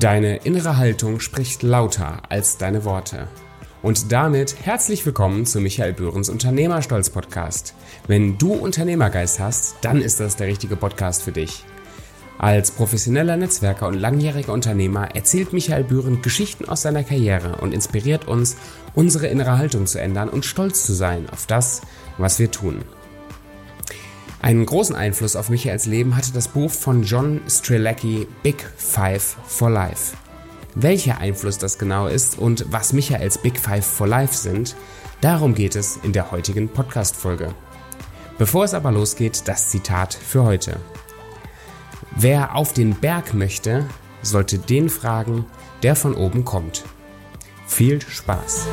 Deine innere Haltung spricht lauter als deine Worte. Und damit herzlich willkommen zu Michael Böhrens Unternehmerstolz Podcast. Wenn du Unternehmergeist hast, dann ist das der richtige Podcast für dich. Als professioneller Netzwerker und langjähriger Unternehmer erzählt Michael Bühren Geschichten aus seiner Karriere und inspiriert uns, unsere innere Haltung zu ändern und stolz zu sein auf das, was wir tun. Einen großen Einfluss auf Michaels Leben hatte das Buch von John Strelacki Big Five for Life. Welcher Einfluss das genau ist und was Michaels Big Five for Life sind, darum geht es in der heutigen Podcast-Folge. Bevor es aber losgeht, das Zitat für heute. Wer auf den Berg möchte, sollte den fragen, der von oben kommt. Viel Spaß!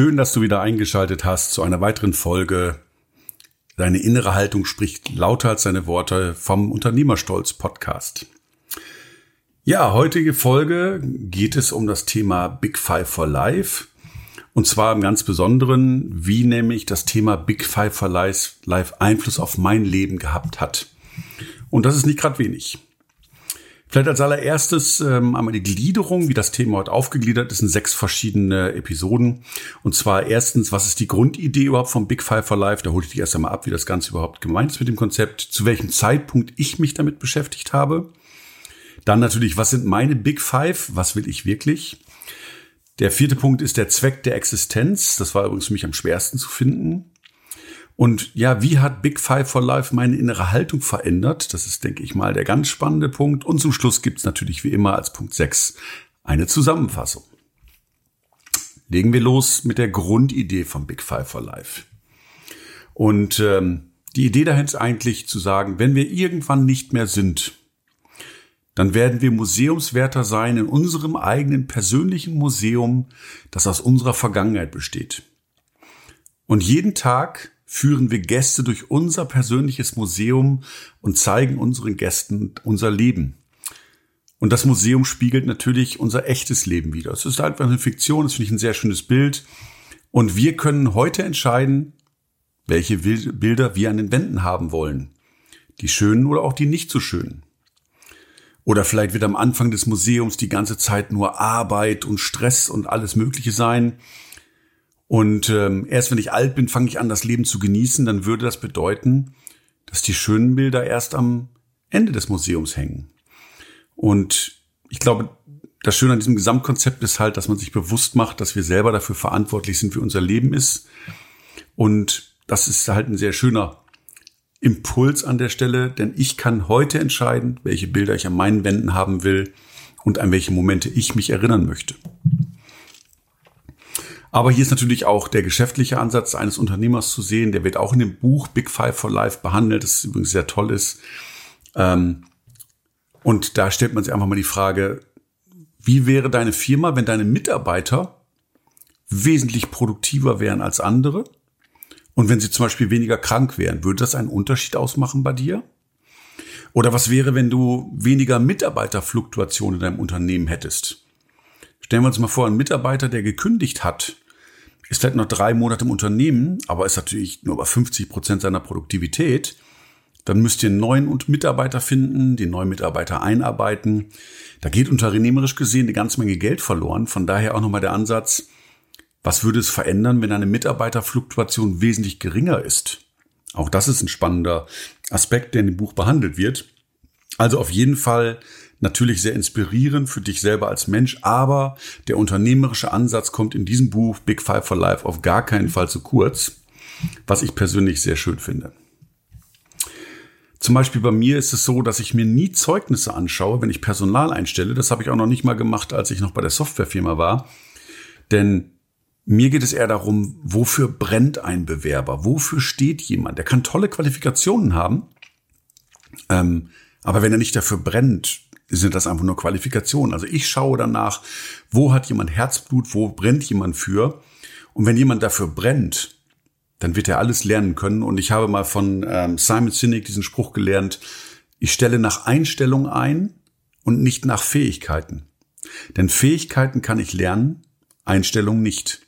Schön, dass du wieder eingeschaltet hast zu einer weiteren Folge. Deine innere Haltung spricht lauter als deine Worte vom Unternehmerstolz Podcast. Ja, heutige Folge geht es um das Thema Big Five for Life. Und zwar im ganz Besonderen, wie nämlich das Thema Big Five for Life Einfluss auf mein Leben gehabt hat. Und das ist nicht gerade wenig. Vielleicht als allererstes ähm, einmal die Gliederung, wie das Thema heute aufgegliedert ist in sechs verschiedene Episoden. Und zwar erstens, was ist die Grundidee überhaupt vom Big Five for Life? Da hole ich dich erst einmal ab, wie das Ganze überhaupt gemeint ist mit dem Konzept, zu welchem Zeitpunkt ich mich damit beschäftigt habe. Dann natürlich, was sind meine Big Five? Was will ich wirklich? Der vierte Punkt ist der Zweck der Existenz. Das war übrigens für mich am schwersten zu finden. Und ja, wie hat Big Five for Life meine innere Haltung verändert? Das ist, denke ich mal, der ganz spannende Punkt. Und zum Schluss gibt's natürlich wie immer als Punkt 6 eine Zusammenfassung. Legen wir los mit der Grundidee von Big Five for Life. Und ähm, die Idee dahin ist eigentlich zu sagen, wenn wir irgendwann nicht mehr sind, dann werden wir Museumswärter sein in unserem eigenen persönlichen Museum, das aus unserer Vergangenheit besteht. Und jeden Tag führen wir Gäste durch unser persönliches Museum und zeigen unseren Gästen unser Leben. Und das Museum spiegelt natürlich unser echtes Leben wieder. Es ist einfach eine Fiktion, das finde ich ein sehr schönes Bild. Und wir können heute entscheiden, welche Bilder wir an den Wänden haben wollen. Die schönen oder auch die nicht so schönen. Oder vielleicht wird am Anfang des Museums die ganze Zeit nur Arbeit und Stress und alles Mögliche sein. Und ähm, erst wenn ich alt bin, fange ich an, das Leben zu genießen. Dann würde das bedeuten, dass die schönen Bilder erst am Ende des Museums hängen. Und ich glaube, das Schöne an diesem Gesamtkonzept ist halt, dass man sich bewusst macht, dass wir selber dafür verantwortlich sind, wie unser Leben ist. Und das ist halt ein sehr schöner Impuls an der Stelle, denn ich kann heute entscheiden, welche Bilder ich an meinen Wänden haben will und an welche Momente ich mich erinnern möchte. Aber hier ist natürlich auch der geschäftliche Ansatz eines Unternehmers zu sehen. Der wird auch in dem Buch Big Five for Life behandelt, das übrigens sehr toll ist. Ähm, und da stellt man sich einfach mal die Frage, wie wäre deine Firma, wenn deine Mitarbeiter wesentlich produktiver wären als andere? Und wenn sie zum Beispiel weniger krank wären, würde das einen Unterschied ausmachen bei dir? Oder was wäre, wenn du weniger Mitarbeiterfluktuation in deinem Unternehmen hättest? Stellen wir uns mal vor, ein Mitarbeiter, der gekündigt hat, ist vielleicht noch drei Monate im Unternehmen, aber ist natürlich nur bei 50 Prozent seiner Produktivität. Dann müsst ihr einen neuen Mitarbeiter finden, den neuen Mitarbeiter einarbeiten. Da geht unternehmerisch gesehen eine ganze Menge Geld verloren. Von daher auch nochmal der Ansatz, was würde es verändern, wenn eine Mitarbeiterfluktuation wesentlich geringer ist? Auch das ist ein spannender Aspekt, der in dem Buch behandelt wird. Also auf jeden Fall natürlich sehr inspirierend für dich selber als Mensch, aber der unternehmerische Ansatz kommt in diesem Buch Big Five for Life auf gar keinen Fall zu kurz, was ich persönlich sehr schön finde. Zum Beispiel bei mir ist es so, dass ich mir nie Zeugnisse anschaue, wenn ich Personal einstelle. Das habe ich auch noch nicht mal gemacht, als ich noch bei der Softwarefirma war. Denn mir geht es eher darum, wofür brennt ein Bewerber? Wofür steht jemand? Der kann tolle Qualifikationen haben. Ähm, aber wenn er nicht dafür brennt, sind das einfach nur Qualifikationen. Also ich schaue danach, wo hat jemand Herzblut, wo brennt jemand für. Und wenn jemand dafür brennt, dann wird er alles lernen können. Und ich habe mal von ähm, Simon Sinek diesen Spruch gelernt, ich stelle nach Einstellung ein und nicht nach Fähigkeiten. Denn Fähigkeiten kann ich lernen, Einstellung nicht.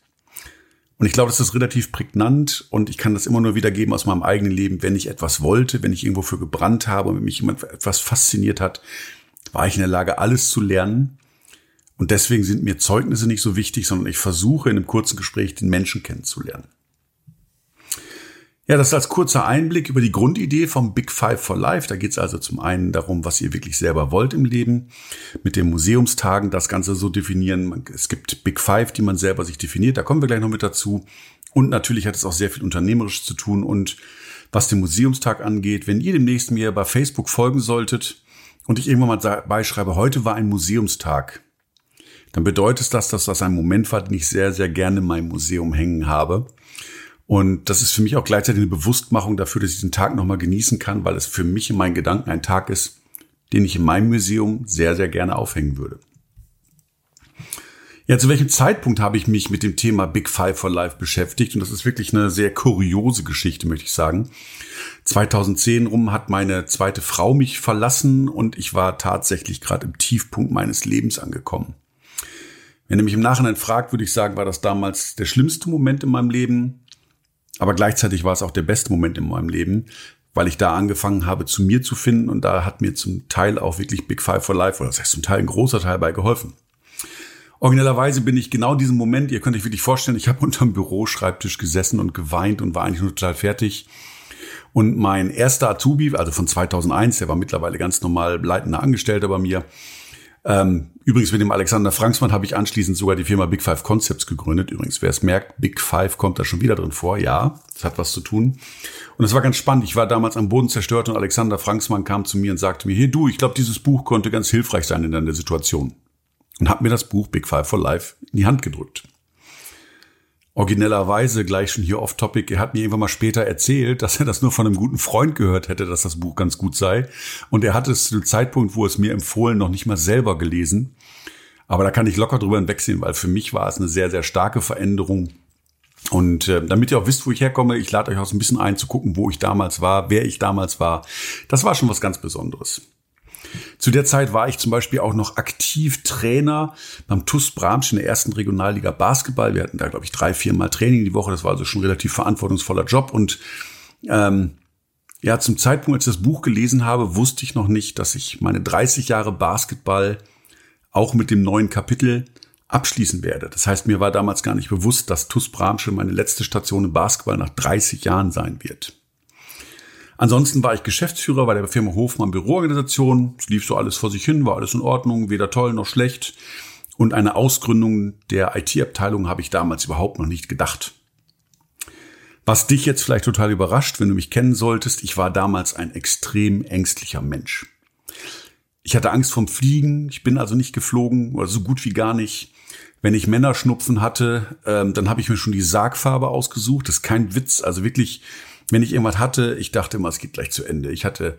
Und ich glaube, das ist relativ prägnant und ich kann das immer nur wiedergeben aus meinem eigenen Leben. Wenn ich etwas wollte, wenn ich irgendwo für gebrannt habe und wenn mich jemand etwas fasziniert hat, war ich in der Lage, alles zu lernen. Und deswegen sind mir Zeugnisse nicht so wichtig, sondern ich versuche in einem kurzen Gespräch den Menschen kennenzulernen. Ja, das ist als kurzer Einblick über die Grundidee vom Big Five for Life. Da geht es also zum einen darum, was ihr wirklich selber wollt im Leben. Mit den Museumstagen das Ganze so definieren. Es gibt Big Five, die man selber sich definiert. Da kommen wir gleich noch mit dazu. Und natürlich hat es auch sehr viel unternehmerisch zu tun. Und was den Museumstag angeht, wenn ihr demnächst mir bei Facebook folgen solltet und ich irgendwann mal beischreibe, heute war ein Museumstag, dann bedeutet das, dass das ein Moment war, den ich sehr, sehr gerne in meinem Museum hängen habe. Und das ist für mich auch gleichzeitig eine Bewusstmachung dafür, dass ich diesen Tag nochmal genießen kann, weil es für mich in meinen Gedanken ein Tag ist, den ich in meinem Museum sehr, sehr gerne aufhängen würde. Ja, zu welchem Zeitpunkt habe ich mich mit dem Thema Big Five for Life beschäftigt? Und das ist wirklich eine sehr kuriose Geschichte, möchte ich sagen. 2010 rum hat meine zweite Frau mich verlassen und ich war tatsächlich gerade im Tiefpunkt meines Lebens angekommen. Wenn ihr mich im Nachhinein fragt, würde ich sagen, war das damals der schlimmste Moment in meinem Leben. Aber gleichzeitig war es auch der beste Moment in meinem Leben, weil ich da angefangen habe, zu mir zu finden und da hat mir zum Teil auch wirklich Big Five for Life oder das heißt zum Teil ein großer Teil bei geholfen. Originellerweise bin ich genau diesen Moment, ihr könnt euch wirklich vorstellen, ich habe unterm Büroschreibtisch gesessen und geweint und war eigentlich nur total fertig. Und mein erster Azubi, also von 2001, der war mittlerweile ganz normal leitender Angestellter bei mir, ähm, übrigens mit dem Alexander Franksmann habe ich anschließend sogar die Firma Big Five Concepts gegründet. Übrigens, wer es merkt, Big Five kommt da schon wieder drin vor. Ja, das hat was zu tun. Und es war ganz spannend. Ich war damals am Boden zerstört und Alexander Franksmann kam zu mir und sagte mir, hier du, ich glaube, dieses Buch konnte ganz hilfreich sein in deiner Situation. Und hat mir das Buch Big Five for Life in die Hand gedrückt originellerweise gleich schon hier off-topic. Er hat mir irgendwann mal später erzählt, dass er das nur von einem guten Freund gehört hätte, dass das Buch ganz gut sei. Und er hat es zu dem Zeitpunkt, wo es mir empfohlen, noch nicht mal selber gelesen. Aber da kann ich locker drüber hinwegsehen, weil für mich war es eine sehr, sehr starke Veränderung. Und äh, damit ihr auch wisst, wo ich herkomme, ich lade euch auch so ein bisschen ein zu gucken, wo ich damals war, wer ich damals war. Das war schon was ganz Besonderes. Zu der Zeit war ich zum Beispiel auch noch aktiv Trainer beim TUS Bramsch in der ersten Regionalliga Basketball. Wir hatten da, glaube ich, drei, vier Mal Training die Woche. Das war also schon relativ verantwortungsvoller Job. Und ähm, ja, zum Zeitpunkt, als ich das Buch gelesen habe, wusste ich noch nicht, dass ich meine 30 Jahre Basketball auch mit dem neuen Kapitel abschließen werde. Das heißt, mir war damals gar nicht bewusst, dass TUS Bramsche meine letzte Station im Basketball nach 30 Jahren sein wird. Ansonsten war ich Geschäftsführer bei der Firma Hofmann Büroorganisation. Es lief so alles vor sich hin, war alles in Ordnung, weder toll noch schlecht. Und eine Ausgründung der IT-Abteilung habe ich damals überhaupt noch nicht gedacht. Was dich jetzt vielleicht total überrascht, wenn du mich kennen solltest, ich war damals ein extrem ängstlicher Mensch. Ich hatte Angst vom Fliegen, ich bin also nicht geflogen oder so gut wie gar nicht. Wenn ich Männerschnupfen hatte, ähm, dann habe ich mir schon die Sargfarbe ausgesucht. Das ist kein Witz, also wirklich wenn ich irgendwas hatte, ich dachte immer, es geht gleich zu Ende. Ich hatte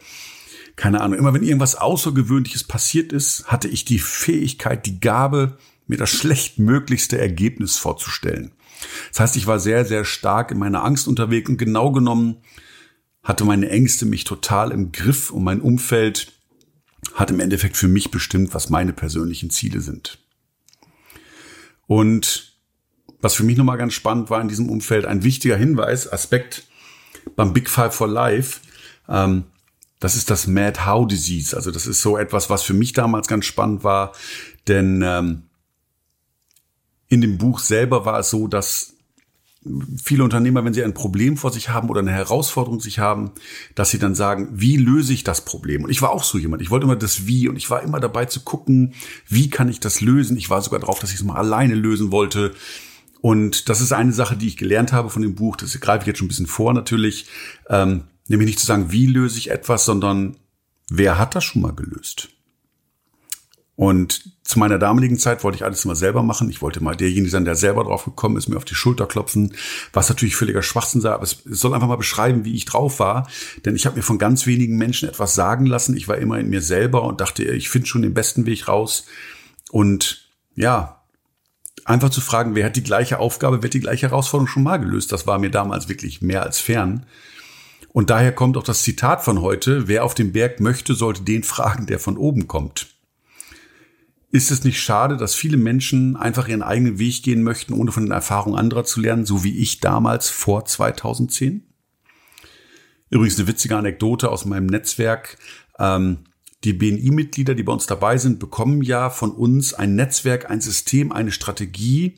keine Ahnung, immer wenn irgendwas Außergewöhnliches passiert ist, hatte ich die Fähigkeit, die Gabe, mir das schlechtmöglichste Ergebnis vorzustellen. Das heißt, ich war sehr, sehr stark in meiner Angst unterwegs und genau genommen hatte meine Ängste mich total im Griff und mein Umfeld hat im Endeffekt für mich bestimmt, was meine persönlichen Ziele sind. Und was für mich nochmal ganz spannend war in diesem Umfeld, ein wichtiger Hinweis, Aspekt, beim Big Five for Life, ähm, das ist das Mad How Disease. Also das ist so etwas, was für mich damals ganz spannend war, denn ähm, in dem Buch selber war es so, dass viele Unternehmer, wenn sie ein Problem vor sich haben oder eine Herausforderung sich haben, dass sie dann sagen, wie löse ich das Problem? Und ich war auch so jemand. Ich wollte immer das Wie und ich war immer dabei zu gucken, wie kann ich das lösen? Ich war sogar drauf, dass ich es mal alleine lösen wollte. Und das ist eine Sache, die ich gelernt habe von dem Buch. Das greife ich jetzt schon ein bisschen vor natürlich. Ähm, nämlich nicht zu sagen, wie löse ich etwas, sondern wer hat das schon mal gelöst? Und zu meiner damaligen Zeit wollte ich alles immer selber machen. Ich wollte mal derjenige sein, der selber drauf gekommen ist, mir auf die Schulter klopfen, was natürlich völliger Schwachsinn sei, aber es soll einfach mal beschreiben, wie ich drauf war. Denn ich habe mir von ganz wenigen Menschen etwas sagen lassen. Ich war immer in mir selber und dachte, ich finde schon den besten Weg raus. Und ja, einfach zu fragen, wer hat die gleiche Aufgabe, wer hat die gleiche Herausforderung schon mal gelöst, das war mir damals wirklich mehr als fern. Und daher kommt auch das Zitat von heute, wer auf den Berg möchte, sollte den fragen, der von oben kommt. ist es nicht schade, dass viele Menschen einfach ihren eigenen Weg gehen möchten, ohne von den Erfahrungen anderer zu lernen, so wie ich damals vor 2010? Übrigens eine witzige Anekdote aus meinem Netzwerk. Ähm, die BNI-Mitglieder, die bei uns dabei sind, bekommen ja von uns ein Netzwerk, ein System, eine Strategie,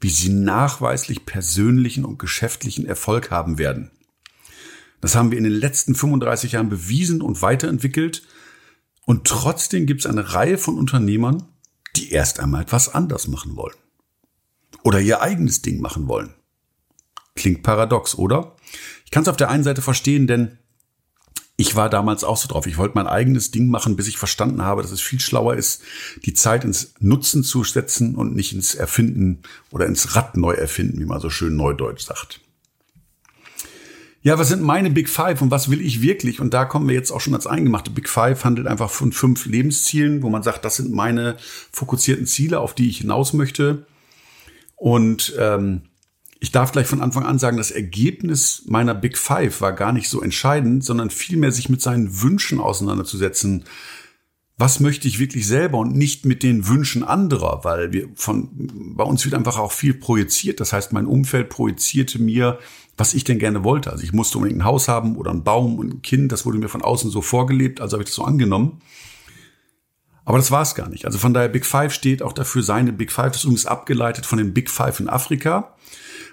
wie sie nachweislich persönlichen und geschäftlichen Erfolg haben werden. Das haben wir in den letzten 35 Jahren bewiesen und weiterentwickelt. Und trotzdem gibt es eine Reihe von Unternehmern, die erst einmal etwas anders machen wollen. Oder ihr eigenes Ding machen wollen. Klingt paradox, oder? Ich kann es auf der einen Seite verstehen, denn ich war damals auch so drauf. Ich wollte mein eigenes Ding machen, bis ich verstanden habe, dass es viel schlauer ist, die Zeit ins Nutzen zu setzen und nicht ins Erfinden oder ins Rad neu erfinden, wie man so schön neudeutsch sagt. Ja, was sind meine Big Five und was will ich wirklich? Und da kommen wir jetzt auch schon als eingemachte Big Five, handelt einfach von fünf Lebenszielen, wo man sagt, das sind meine fokussierten Ziele, auf die ich hinaus möchte. Und ähm, ich darf gleich von Anfang an sagen, das Ergebnis meiner Big Five war gar nicht so entscheidend, sondern vielmehr sich mit seinen Wünschen auseinanderzusetzen. Was möchte ich wirklich selber und nicht mit den Wünschen anderer, weil wir von, bei uns wird einfach auch viel projiziert. Das heißt, mein Umfeld projizierte mir, was ich denn gerne wollte. Also ich musste unbedingt ein Haus haben oder einen Baum und ein Kind. Das wurde mir von außen so vorgelebt, also habe ich das so angenommen. Aber das war es gar nicht. Also von daher Big Five steht auch dafür seine Big Five. Das ist übrigens abgeleitet von den Big Five in Afrika.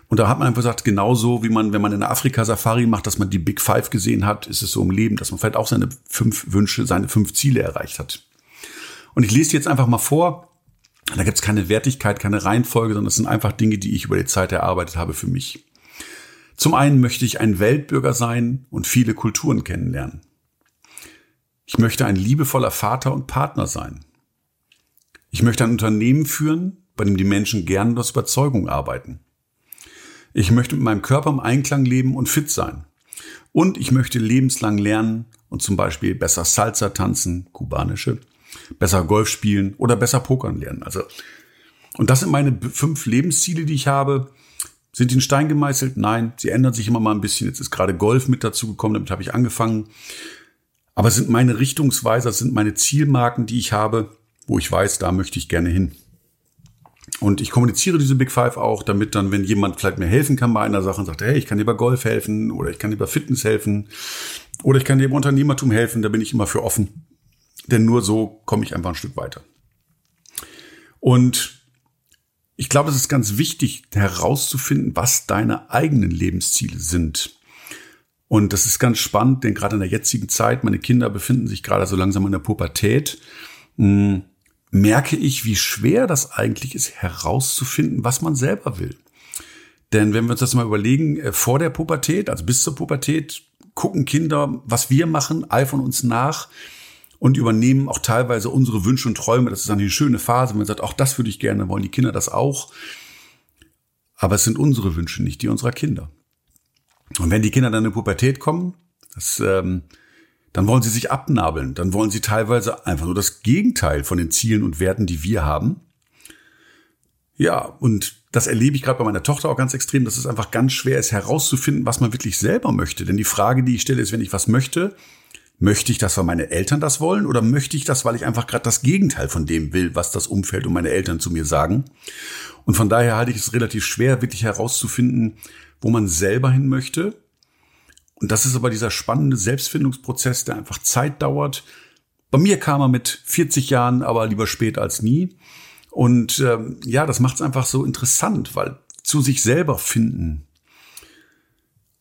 Und da hat man einfach gesagt, genauso wie man, wenn man in der Afrika-Safari macht, dass man die Big Five gesehen hat, ist es so im Leben, dass man vielleicht auch seine fünf Wünsche, seine fünf Ziele erreicht hat. Und ich lese jetzt einfach mal vor. Da gibt es keine Wertigkeit, keine Reihenfolge, sondern es sind einfach Dinge, die ich über die Zeit erarbeitet habe für mich. Zum einen möchte ich ein Weltbürger sein und viele Kulturen kennenlernen. Ich möchte ein liebevoller Vater und Partner sein. Ich möchte ein Unternehmen führen, bei dem die Menschen gern aus Überzeugung arbeiten. Ich möchte mit meinem Körper im Einklang leben und fit sein. Und ich möchte lebenslang lernen und zum Beispiel besser Salsa tanzen, kubanische, besser Golf spielen oder besser Pokern lernen. Also, und das sind meine fünf Lebensziele, die ich habe. Sind die in Stein gemeißelt? Nein, sie ändern sich immer mal ein bisschen. Jetzt ist gerade Golf mit dazu gekommen, damit habe ich angefangen. Aber es sind meine Richtungsweiser, es sind meine Zielmarken, die ich habe, wo ich weiß, da möchte ich gerne hin. Und ich kommuniziere diese Big Five auch, damit dann, wenn jemand vielleicht mir helfen kann bei einer Sache und sagt, hey, ich kann dir bei Golf helfen oder ich kann dir bei Fitness helfen oder ich kann dir im Unternehmertum helfen, da bin ich immer für offen. Denn nur so komme ich einfach ein Stück weiter. Und ich glaube, es ist ganz wichtig herauszufinden, was deine eigenen Lebensziele sind. Und das ist ganz spannend, denn gerade in der jetzigen Zeit, meine Kinder befinden sich gerade so langsam in der Pubertät. Hm, merke ich, wie schwer das eigentlich ist, herauszufinden, was man selber will. Denn wenn wir uns das mal überlegen, äh, vor der Pubertät, also bis zur Pubertät, gucken Kinder, was wir machen, eifern uns nach und übernehmen auch teilweise unsere Wünsche und Träume. Das ist eine schöne Phase, wenn man sagt, auch das würde ich gerne, wollen die Kinder das auch. Aber es sind unsere Wünsche, nicht die unserer Kinder. Und wenn die Kinder dann in die Pubertät kommen, das ähm, dann wollen sie sich abnabeln, dann wollen sie teilweise einfach nur das Gegenteil von den Zielen und Werten, die wir haben. Ja, und das erlebe ich gerade bei meiner Tochter auch ganz extrem, dass es einfach ganz schwer ist herauszufinden, was man wirklich selber möchte. Denn die Frage, die ich stelle, ist, wenn ich was möchte, möchte ich das, weil meine Eltern das wollen oder möchte ich das, weil ich einfach gerade das Gegenteil von dem will, was das Umfeld und meine Eltern zu mir sagen? Und von daher halte ich es relativ schwer, wirklich herauszufinden, wo man selber hin möchte und das ist aber dieser spannende Selbstfindungsprozess, der einfach Zeit dauert. Bei mir kam er mit 40 Jahren, aber lieber spät als nie. Und ähm, ja, das macht es einfach so interessant, weil zu sich selber finden.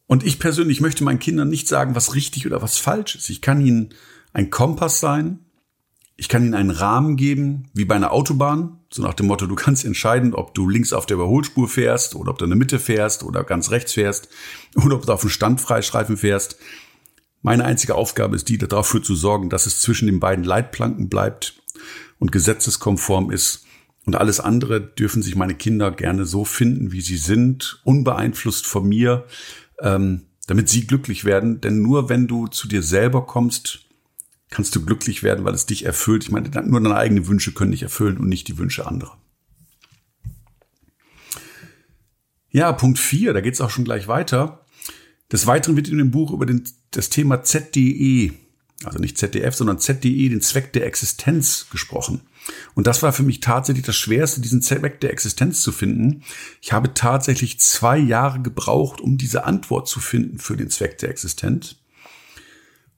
Und ich persönlich möchte meinen Kindern nicht sagen, was richtig oder was falsch ist. Ich kann ihnen ein Kompass sein, ich kann ihnen einen Rahmen geben, wie bei einer Autobahn, so nach dem Motto, du kannst entscheiden, ob du links auf der Überholspur fährst oder ob du in der Mitte fährst oder ganz rechts fährst oder ob du auf dem Standfreistreifen fährst. Meine einzige Aufgabe ist die, dafür zu sorgen, dass es zwischen den beiden Leitplanken bleibt und gesetzeskonform ist. Und alles andere dürfen sich meine Kinder gerne so finden, wie sie sind, unbeeinflusst von mir, ähm, damit sie glücklich werden. Denn nur wenn du zu dir selber kommst kannst du glücklich werden, weil es dich erfüllt. Ich meine, nur deine eigenen Wünsche können dich erfüllen und nicht die Wünsche anderer. Ja, Punkt 4, da geht es auch schon gleich weiter. Des Weiteren wird in dem Buch über den, das Thema ZDE, also nicht ZDF, sondern ZDE, den Zweck der Existenz gesprochen. Und das war für mich tatsächlich das Schwerste, diesen Zweck der Existenz zu finden. Ich habe tatsächlich zwei Jahre gebraucht, um diese Antwort zu finden für den Zweck der Existenz.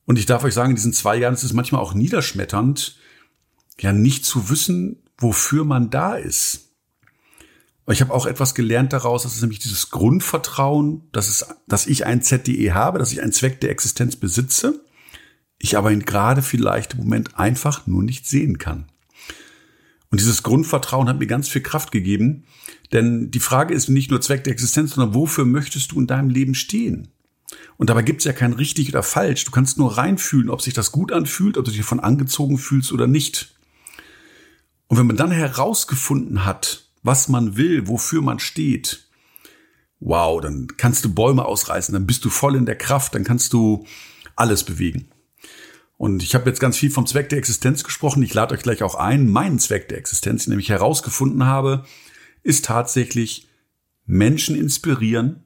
Und ich darf euch sagen, in diesen zwei Jahren ist es manchmal auch niederschmetternd, ja nicht zu wissen, wofür man da ist. Ich habe auch etwas gelernt daraus, das ist nämlich dieses Grundvertrauen, dass, es, dass ich ein ZDE habe, dass ich einen Zweck der Existenz besitze, ich aber ihn gerade vielleicht im Moment einfach nur nicht sehen kann. Und dieses Grundvertrauen hat mir ganz viel Kraft gegeben, denn die Frage ist nicht nur Zweck der Existenz, sondern wofür möchtest du in deinem Leben stehen? Und dabei gibt's ja kein richtig oder falsch. Du kannst nur reinfühlen, ob sich das gut anfühlt, ob du dich davon angezogen fühlst oder nicht. Und wenn man dann herausgefunden hat, was man will, wofür man steht, wow, dann kannst du Bäume ausreißen, dann bist du voll in der Kraft, dann kannst du alles bewegen. Und ich habe jetzt ganz viel vom Zweck der Existenz gesprochen. Ich lade euch gleich auch ein. Mein Zweck der Existenz, den ich herausgefunden habe, ist tatsächlich Menschen inspirieren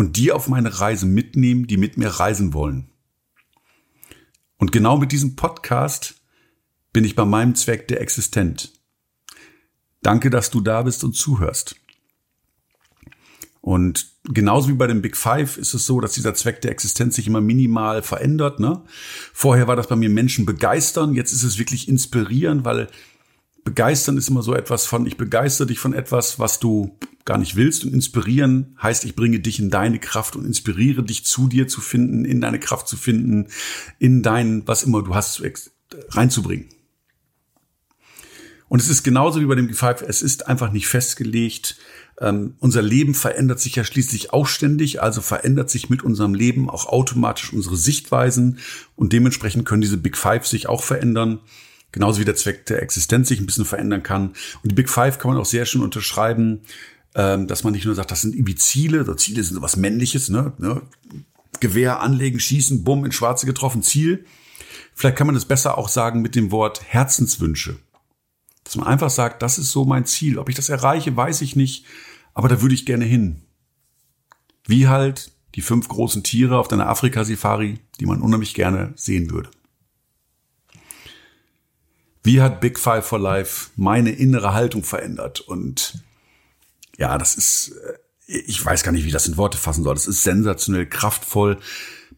und die auf meine Reise mitnehmen, die mit mir reisen wollen. Und genau mit diesem Podcast bin ich bei meinem Zweck der Existenz. Danke, dass du da bist und zuhörst. Und genauso wie bei dem Big Five ist es so, dass dieser Zweck der Existenz sich immer minimal verändert. Ne? Vorher war das bei mir Menschen begeistern, jetzt ist es wirklich inspirieren, weil begeistern ist immer so etwas von, ich begeistere dich von etwas, was du gar nicht willst und inspirieren heißt, ich bringe dich in deine Kraft und inspiriere dich zu dir zu finden, in deine Kraft zu finden, in dein, was immer du hast, reinzubringen. Und es ist genauso wie bei dem Big Five, es ist einfach nicht festgelegt, ähm, unser Leben verändert sich ja schließlich auch ständig, also verändert sich mit unserem Leben auch automatisch unsere Sichtweisen und dementsprechend können diese Big Five sich auch verändern. Genauso wie der Zweck der Existenz sich ein bisschen verändern kann. Und die Big Five kann man auch sehr schön unterschreiben, ähm, dass man nicht nur sagt, das sind irgendwie Ziele, so Ziele sind sowas Männliches, ne? ne? Gewehr anlegen, schießen, bumm, in Schwarze getroffen, Ziel. Vielleicht kann man das besser auch sagen mit dem Wort Herzenswünsche. Dass man einfach sagt, das ist so mein Ziel. Ob ich das erreiche, weiß ich nicht aber da würde ich gerne hin. Wie halt die fünf großen Tiere auf deiner Afrika-Safari, die man unheimlich gerne sehen würde. Wie hat Big Five for Life meine innere Haltung verändert? Und ja, das ist, äh, ich weiß gar nicht, wie das in Worte fassen soll. Das ist sensationell kraftvoll.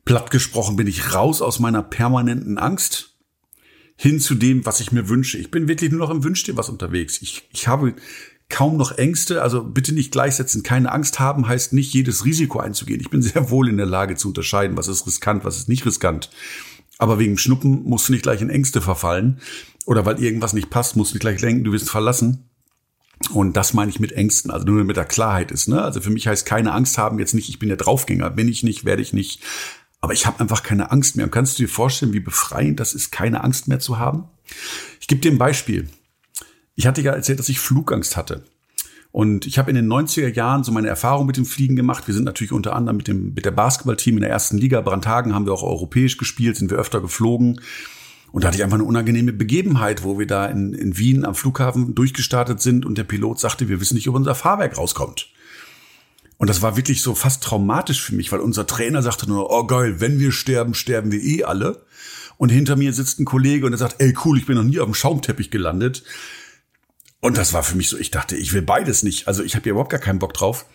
Platt gesprochen bin ich raus aus meiner permanenten Angst hin zu dem, was ich mir wünsche. Ich bin wirklich nur noch im Wünsch dir was unterwegs. Ich, ich habe kaum noch Ängste. Also bitte nicht gleichsetzen. Keine Angst haben heißt nicht, jedes Risiko einzugehen. Ich bin sehr wohl in der Lage zu unterscheiden, was ist riskant, was ist nicht riskant. Aber wegen Schnuppen musst du nicht gleich in Ängste verfallen. Oder weil irgendwas nicht passt, musst du nicht gleich denken, du wirst verlassen. Und das meine ich mit Ängsten, also nur mit der Klarheit ist. Ne? Also für mich heißt keine Angst haben jetzt nicht, ich bin der Draufgänger, bin ich nicht, werde ich nicht. Aber ich habe einfach keine Angst mehr. Und kannst du dir vorstellen, wie befreiend das ist, keine Angst mehr zu haben? Ich gebe dir ein Beispiel. Ich hatte ja erzählt, dass ich Flugangst hatte. Und ich habe in den 90er Jahren so meine Erfahrung mit dem Fliegen gemacht. Wir sind natürlich unter anderem mit dem mit der Basketballteam in der ersten Liga Brandhagen haben wir auch europäisch gespielt, sind wir öfter geflogen. Und da hatte ich einfach eine unangenehme Begebenheit, wo wir da in, in Wien am Flughafen durchgestartet sind und der Pilot sagte, wir wissen nicht, ob unser Fahrwerk rauskommt. Und das war wirklich so fast traumatisch für mich, weil unser Trainer sagte nur, oh geil, wenn wir sterben, sterben wir eh alle. Und hinter mir sitzt ein Kollege und er sagt, ey cool, ich bin noch nie auf dem Schaumteppich gelandet. Und das war für mich so, ich dachte, ich will beides nicht. Also ich habe ja überhaupt gar keinen Bock drauf.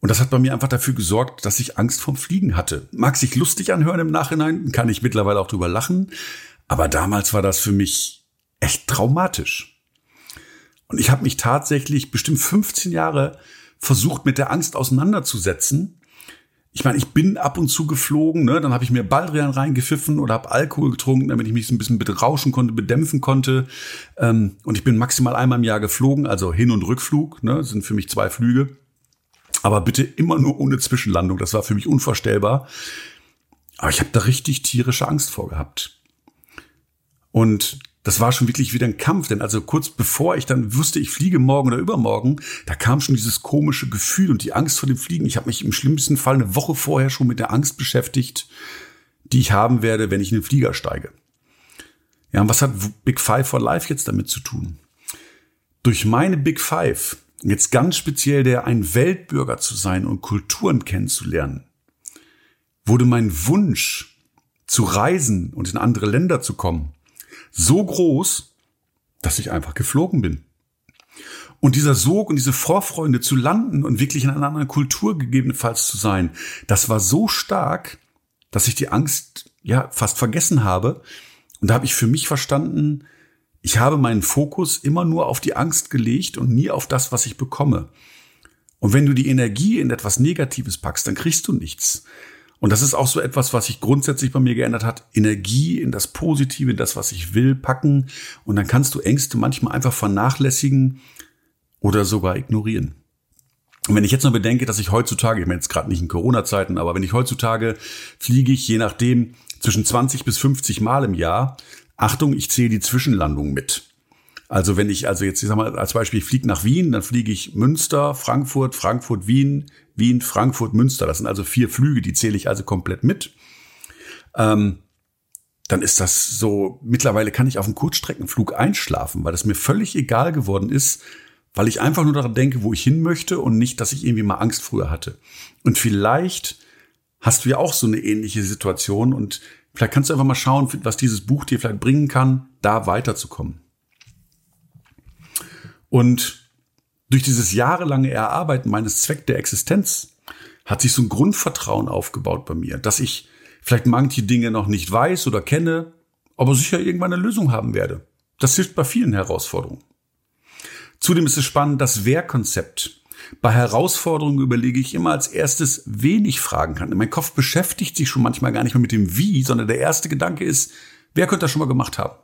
Und das hat bei mir einfach dafür gesorgt, dass ich Angst vorm Fliegen hatte. Mag sich lustig anhören im Nachhinein, kann ich mittlerweile auch drüber lachen. Aber damals war das für mich echt traumatisch. Und ich habe mich tatsächlich bestimmt 15 Jahre versucht, mit der Angst auseinanderzusetzen ich meine, ich bin ab und zu geflogen, ne? dann habe ich mir Baldrian reingepfiffen oder habe Alkohol getrunken, damit ich mich so ein bisschen berauschen konnte, bedämpfen konnte. Ähm, und ich bin maximal einmal im Jahr geflogen, also Hin- und Rückflug, ne? das sind für mich zwei Flüge. Aber bitte immer nur ohne Zwischenlandung, das war für mich unvorstellbar. Aber ich habe da richtig tierische Angst vor gehabt. Und das war schon wirklich wieder ein Kampf, denn also kurz bevor ich dann wusste, ich fliege morgen oder übermorgen, da kam schon dieses komische Gefühl und die Angst vor dem Fliegen. Ich habe mich im schlimmsten Fall eine Woche vorher schon mit der Angst beschäftigt, die ich haben werde, wenn ich in den Flieger steige. Ja, und was hat Big Five for Life jetzt damit zu tun? Durch meine Big Five, jetzt ganz speziell der ein Weltbürger zu sein und Kulturen kennenzulernen, wurde mein Wunsch zu reisen und in andere Länder zu kommen so groß, dass ich einfach geflogen bin. Und dieser Sog und diese Vorfreude zu landen und wirklich in einer anderen Kultur gegebenenfalls zu sein, das war so stark, dass ich die Angst ja fast vergessen habe. Und da habe ich für mich verstanden, ich habe meinen Fokus immer nur auf die Angst gelegt und nie auf das, was ich bekomme. Und wenn du die Energie in etwas Negatives packst, dann kriegst du nichts. Und das ist auch so etwas, was sich grundsätzlich bei mir geändert hat. Energie in das Positive, in das, was ich will, packen. Und dann kannst du Ängste manchmal einfach vernachlässigen oder sogar ignorieren. Und wenn ich jetzt noch bedenke, dass ich heutzutage, ich meine jetzt gerade nicht in Corona-Zeiten, aber wenn ich heutzutage fliege ich je nachdem zwischen 20 bis 50 Mal im Jahr, Achtung, ich zähle die Zwischenlandung mit. Also wenn ich, also jetzt, ich sag mal, als Beispiel, ich fliege nach Wien, dann fliege ich Münster, Frankfurt, Frankfurt, Wien, Wien, Frankfurt, Münster. Das sind also vier Flüge, die zähle ich also komplett mit. Ähm, dann ist das so, mittlerweile kann ich auf einem Kurzstreckenflug einschlafen, weil es mir völlig egal geworden ist, weil ich einfach nur daran denke, wo ich hin möchte und nicht, dass ich irgendwie mal Angst früher hatte. Und vielleicht hast du ja auch so eine ähnliche Situation und Vielleicht kannst du einfach mal schauen, was dieses Buch dir vielleicht bringen kann, da weiterzukommen. Und durch dieses jahrelange Erarbeiten meines Zweck der Existenz hat sich so ein Grundvertrauen aufgebaut bei mir, dass ich vielleicht manche Dinge noch nicht weiß oder kenne, aber sicher irgendwann eine Lösung haben werde. Das hilft bei vielen Herausforderungen. Zudem ist es spannend, das Wer-Konzept bei Herausforderungen überlege ich immer als erstes, wen ich fragen kann. Mein Kopf beschäftigt sich schon manchmal gar nicht mehr mit dem Wie, sondern der erste Gedanke ist, wer könnte das schon mal gemacht haben?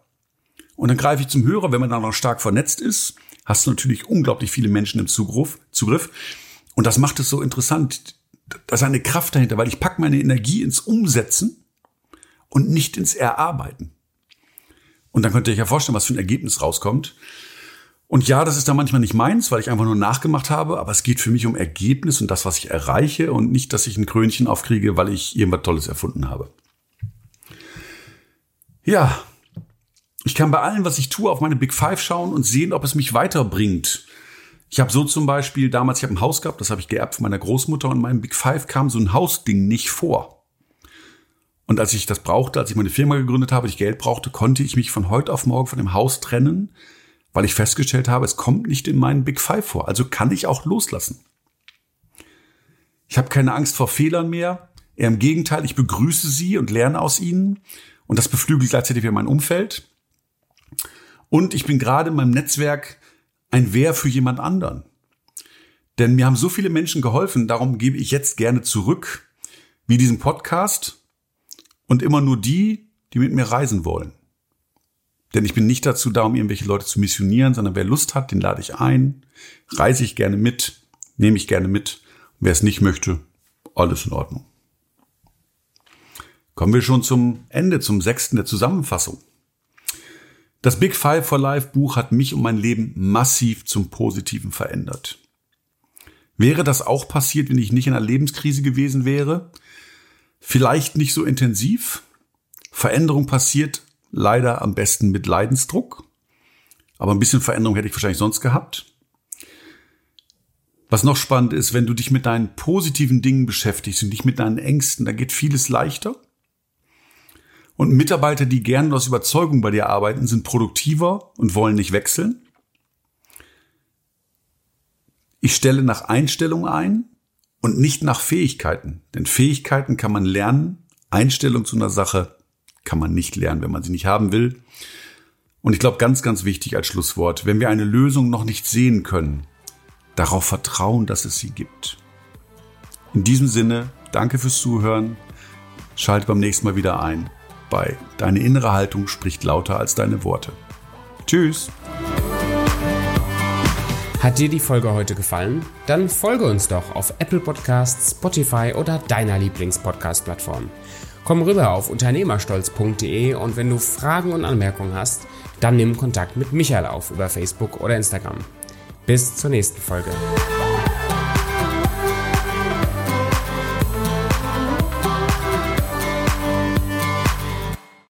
Und dann greife ich zum Hörer, wenn man da noch stark vernetzt ist, hast du natürlich unglaublich viele Menschen im Zugriff. Zugriff. Und das macht es so interessant. Da ist eine Kraft dahinter, weil ich packe meine Energie ins Umsetzen und nicht ins Erarbeiten. Und dann könnt ihr euch ja vorstellen, was für ein Ergebnis rauskommt. Und ja, das ist dann manchmal nicht meins, weil ich einfach nur nachgemacht habe, aber es geht für mich um Ergebnis und das, was ich erreiche und nicht, dass ich ein Krönchen aufkriege, weil ich irgendwas Tolles erfunden habe. Ja, ich kann bei allem, was ich tue, auf meine Big Five schauen und sehen, ob es mich weiterbringt. Ich habe so zum Beispiel damals, ich habe ein Haus gehabt, das habe ich geerbt von meiner Großmutter und in meinem Big Five kam so ein Hausding nicht vor. Und als ich das brauchte, als ich meine Firma gegründet habe, ich Geld brauchte, konnte ich mich von heute auf morgen von dem Haus trennen, weil ich festgestellt habe, es kommt nicht in meinen Big Five vor. Also kann ich auch loslassen. Ich habe keine Angst vor Fehlern mehr. Eher im Gegenteil, ich begrüße sie und lerne aus ihnen. Und das beflügelt gleichzeitig wieder mein Umfeld. Und ich bin gerade in meinem Netzwerk ein Wer für jemand anderen. Denn mir haben so viele Menschen geholfen, darum gebe ich jetzt gerne zurück, wie diesen Podcast und immer nur die, die mit mir reisen wollen. Denn ich bin nicht dazu da, um irgendwelche Leute zu missionieren, sondern wer Lust hat, den lade ich ein, reise ich gerne mit, nehme ich gerne mit. wer es nicht möchte, alles in Ordnung. Kommen wir schon zum Ende, zum sechsten der Zusammenfassung. Das Big Five for Life Buch hat mich und mein Leben massiv zum Positiven verändert. Wäre das auch passiert, wenn ich nicht in einer Lebenskrise gewesen wäre? Vielleicht nicht so intensiv. Veränderung passiert leider am besten mit Leidensdruck. Aber ein bisschen Veränderung hätte ich wahrscheinlich sonst gehabt. Was noch spannend ist, wenn du dich mit deinen positiven Dingen beschäftigst und dich mit deinen Ängsten, da geht vieles leichter. Und Mitarbeiter, die gerne aus Überzeugung bei dir arbeiten, sind produktiver und wollen nicht wechseln. Ich stelle nach Einstellung ein und nicht nach Fähigkeiten. Denn Fähigkeiten kann man lernen, Einstellung zu einer Sache kann man nicht lernen, wenn man sie nicht haben will. Und ich glaube, ganz, ganz wichtig als Schlusswort, wenn wir eine Lösung noch nicht sehen können, darauf vertrauen, dass es sie gibt. In diesem Sinne, danke fürs Zuhören. Schalte beim nächsten Mal wieder ein bei Deine innere Haltung spricht lauter als deine Worte. Tschüss. Hat dir die Folge heute gefallen? Dann folge uns doch auf Apple Podcasts, Spotify oder deiner Lieblings-Podcast-Plattform. Komm rüber auf unternehmerstolz.de und wenn du Fragen und Anmerkungen hast, dann nimm Kontakt mit Michael auf über Facebook oder Instagram. Bis zur nächsten Folge.